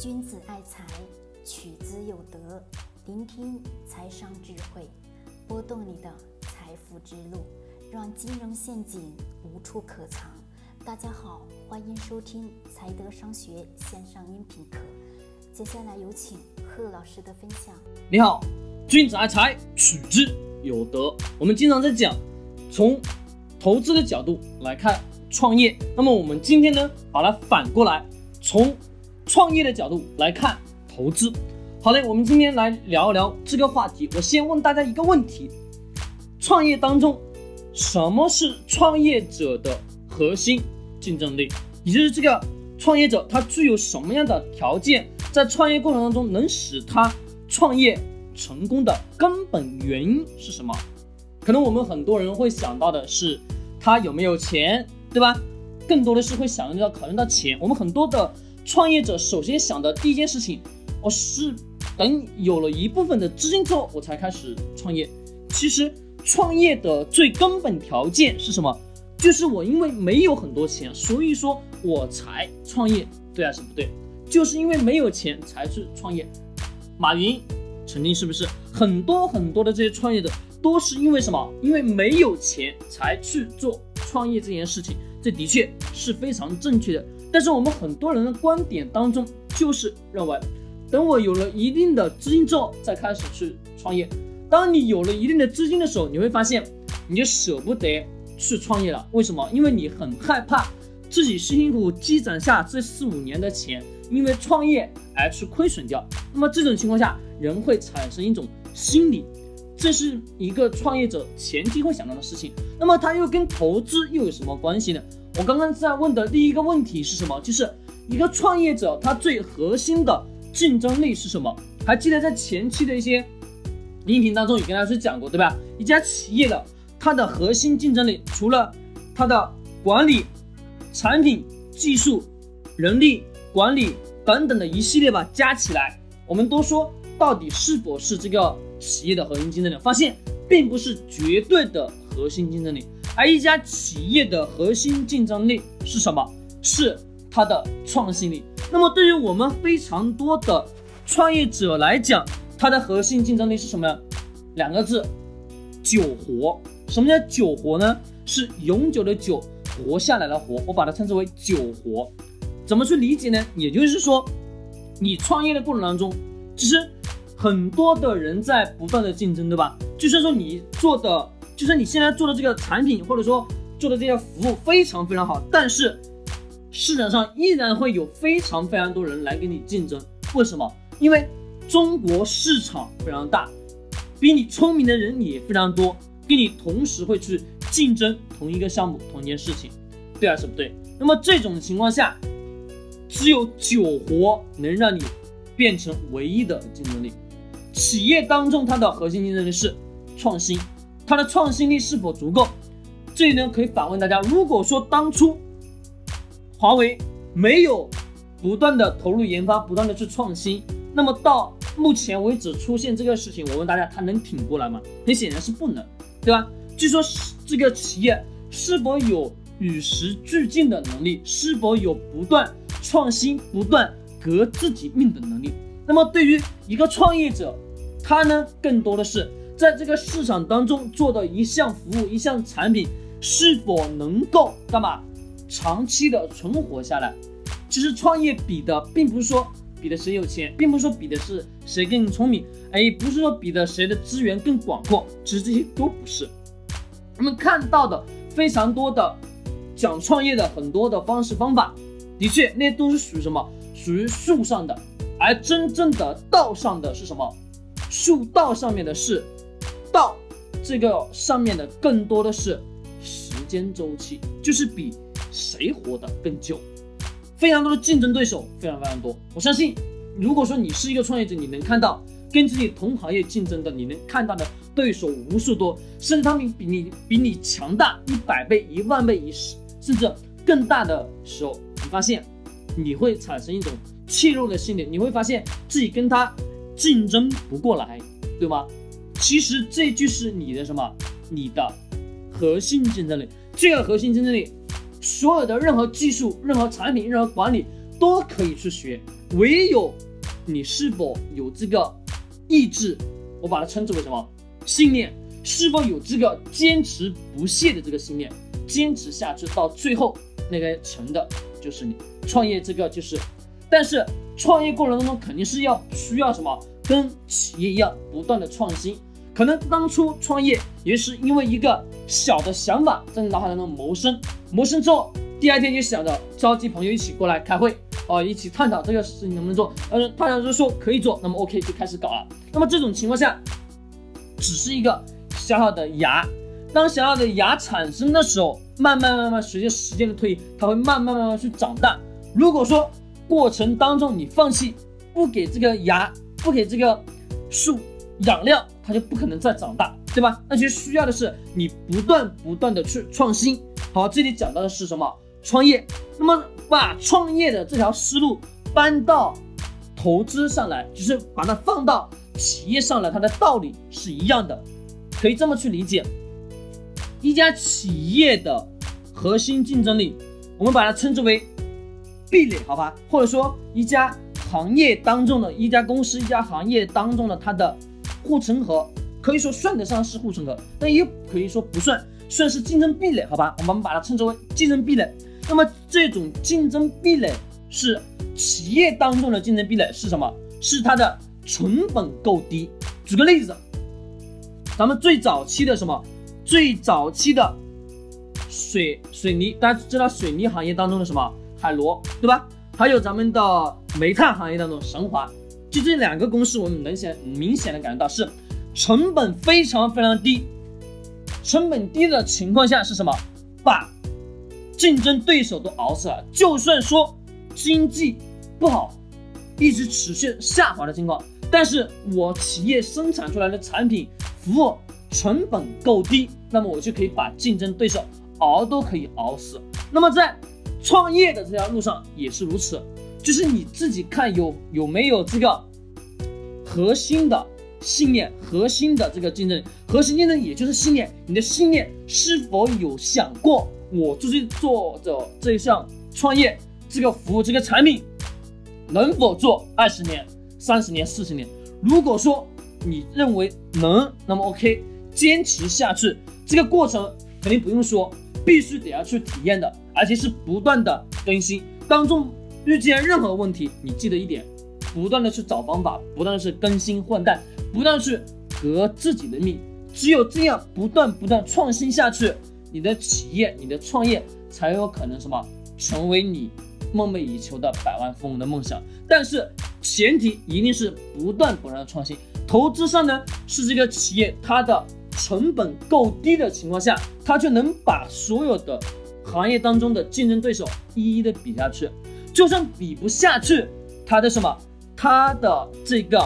君子爱财，取之有德。聆听财商智慧，拨动你的财富之路，让金融陷阱无处可藏。大家好，欢迎收听财德商学线上音频课。接下来有请贺老师的分享。你好，君子爱财，取之有德。我们经常在讲，从投资的角度来看创业。那么我们今天呢，把它反过来，从创业的角度来看投资。好嘞，我们今天来聊一聊这个话题。我先问大家一个问题：创业当中，什么是创业者的核心竞争力？也就是这个创业者他具有什么样的条件，在创业过程当中能使他创业成功的根本原因是什么？可能我们很多人会想到的是他有没有钱，对吧？更多的是会想到考虑到钱。我们很多的创业者首先想的第一件事情，我是。等有了一部分的资金之后，我才开始创业。其实创业的最根本条件是什么？就是我因为没有很多钱，所以说我才创业，对还是不对？就是因为没有钱才去创业。马云曾经是不是很多很多的这些创业者都是因为什么？因为没有钱才去做创业这件事情，这的确是非常正确的。但是我们很多人的观点当中就是认为。等我有了一定的资金之后，再开始去创业。当你有了一定的资金的时候，你会发现，你就舍不得去创业了。为什么？因为你很害怕自己辛辛苦苦积攒下这四五年的钱，因为创业而去亏损掉。那么这种情况下，人会产生一种心理，这是一个创业者前期会想到的事情。那么它又跟投资又有什么关系呢？我刚刚在问的第一个问题是什么？就是一个创业者他最核心的。竞争力是什么？还记得在前期的一些音频当中也跟大家去讲过，对吧？一家企业的它的核心竞争力，除了它的管理、产品、技术、人力管理等等的一系列吧，加起来，我们都说到底是否是这个企业的核心竞争力？发现并不是绝对的核心竞争力，而一家企业的核心竞争力是什么？是它的创新力。那么对于我们非常多的创业者来讲，它的核心竞争力是什么呢？两个字，久活。什么叫久活呢？是永久的久，活下来的活。我把它称之为久活。怎么去理解呢？也就是说，你创业的过程当中，其实很多的人在不断的竞争，对吧？就算说你做的，就是你现在做的这个产品，或者说做的这些服务非常非常好，但是。市场上依然会有非常非常多人来跟你竞争，为什么？因为中国市场非常大，比你聪明的人也非常多，跟你同时会去竞争同一个项目、同一件事情，对还是不对？那么这种情况下，只有久活能让你变成唯一的竞争力。企业当中它的核心竞争力是创新，它的创新力是否足够？这里呢可以反问大家：如果说当初华为没有不断的投入研发，不断的去创新，那么到目前为止出现这个事情，我问大家，它能挺过来吗？很显然是不能，对吧？据说这个企业是否有与时俱进的能力，是否有不断创新、不断革自己命的能力？那么对于一个创业者，他呢，更多的是在这个市场当中做的一项服务、一项产品，是否能够干嘛？长期的存活下来，其实创业比的并不是说比的谁有钱，并不是说比的是谁更聪明，哎，不是说比的谁的资源更广阔，其实这些都不是。我们看到的非常多的讲创业的很多的方式方法，的确那都是属于什么？属于树上的，而真正的道上的是什么？树道上面的是，这个上面的更多的是时间周期，就是比。谁活得更久？非常多的竞争对手，非常非常多。我相信，如果说你是一个创业者，你能看到跟自己同行业竞争的，你能看到的对手无数多，甚至他们比你比你强大一百倍、一万倍、一十甚至更大的时候，你发现你会产生一种怯弱的心理，你会发现自己跟他竞争不过来，对吗？其实这就是你的什么？你的核心竞争力。这个核心竞争力。所有的任何技术、任何产品、任何管理都可以去学，唯有你是否有这个意志，我把它称之为什么信念？是否有这个坚持不懈的这个信念，坚持下去到最后那个成的，就是你创业这个就是。但是创业过程当中肯定是要需要什么，跟企业一样不断的创新。可能当初创业也是因为一个小的想法在脑海当中萌生，萌生之后，第二天就想着召集朋友一起过来开会，哦，一起探讨这个事情能不能做。呃，大家就说可以做，那么 OK 就开始搞了。那么这种情况下，只是一个小小的芽，当小小的芽产生的时候，慢慢慢慢随着时间的推移，它会慢慢慢慢去长大。如果说过程当中你放弃，不给这个芽，不给这个树养料。它就不可能再长大，对吧？那其实需要的是你不断不断的去创新。好，这里讲到的是什么？创业。那么把创业的这条思路搬到投资上来，就是把它放到企业上来，它的道理是一样的，可以这么去理解。一家企业的核心竞争力，我们把它称之为壁垒，好吧？或者说一家行业当中的一家公司、一家行业当中的它的。护城河可以说算得上是护城河，但也可以说不算，算是竞争壁垒，好吧？我们把它称之为竞争壁垒。那么这种竞争壁垒是企业当中的竞争壁垒是什么？是它的成本够低。举个例子，咱们最早期的什么？最早期的水水泥，大家知道水泥行业当中的什么？海螺，对吧？还有咱们的煤炭行业当中神华。就这两个公式，我们能显明显的感觉到是成本非常非常低，成本低的情况下是什么？把竞争对手都熬死了。就算说经济不好，一直持续下滑的情况，但是我企业生产出来的产品服务成本够低，那么我就可以把竞争对手熬都可以熬死。那么在创业的这条路上也是如此。就是你自己看有有没有这个核心的信念，核心的这个竞争，核心竞争也就是信念。你的信念是否有想过，我就是做着这一项创业，这个服务这个产品能否做二十年、三十年、四十年？如果说你认为能，那么 OK，坚持下去，这个过程肯定不用说，必须得要去体验的，而且是不断的更新当中。遇见任何问题，你记得一点，不断的去找方法，不断的去更新换代，不断去革自己的命。只有这样，不断不断创新下去，你的企业、你的创业才有可能什么，成为你梦寐以求的百万富翁的梦想。但是前提一定是不断不断的创新。投资上呢，是这个企业它的成本够低的情况下，它就能把所有的行业当中的竞争对手一一的比下去。就算比不下去，它的什么，它的这个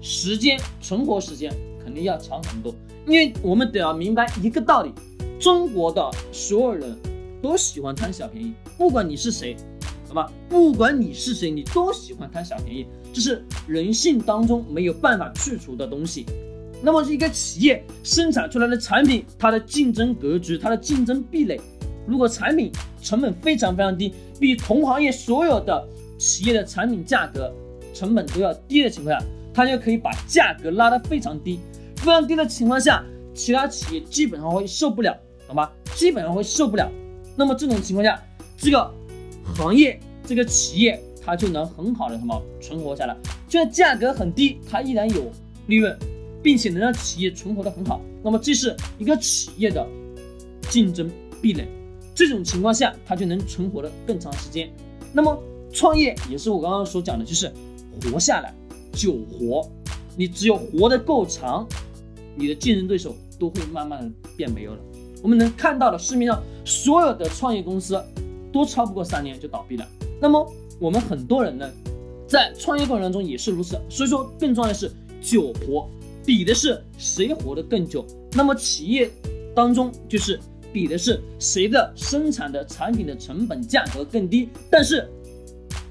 时间存活时间肯定要长很多，因为我们得要明白一个道理：中国的所有人都喜欢贪小便宜，不管你是谁，好吧？不管你是谁，你都喜欢贪小便宜，这是人性当中没有办法去除的东西。那么一个企业生产出来的产品，它的竞争格局，它的竞争壁垒。如果产品成本非常非常低，比同行业所有的企业的产品价格成本都要低的情况下，它就可以把价格拉得非常低，非常低的情况下，其他企业基本上会受不了，懂吧？基本上会受不了。那么这种情况下，这个行业这个企业它就能很好的什么存活下来，就算价格很低，它依然有利润，并且能让企业存活的很好。那么这是一个企业的竞争壁垒。这种情况下，它就能存活的更长时间。那么创业也是我刚刚所讲的，就是活下来，久活。你只有活得够长，你的竞争对手都会慢慢变没有了。我们能看到的市面上所有的创业公司，都超不过三年就倒闭了。那么我们很多人呢，在创业过程当中也是如此。所以说，更重要的是久活，比的是谁活得更久。那么企业当中就是。比的是谁的生产的产品的成本价格更低，但是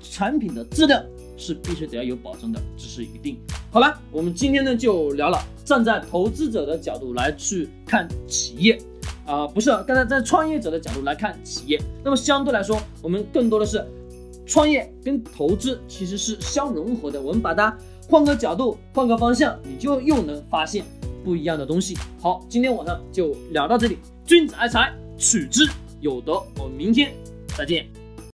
产品的质量是必须得要有保证的，这是一定。好了，我们今天呢就聊了，站在投资者的角度来去看企业，啊，不是，刚才在创业者的角度来看企业。那么相对来说，我们更多的是创业跟投资其实是相融合的。我们把它换个角度，换个方向，你就又能发现不一样的东西。好，今天晚上就聊到这里。君子爱财，取之有德。我们明天再见。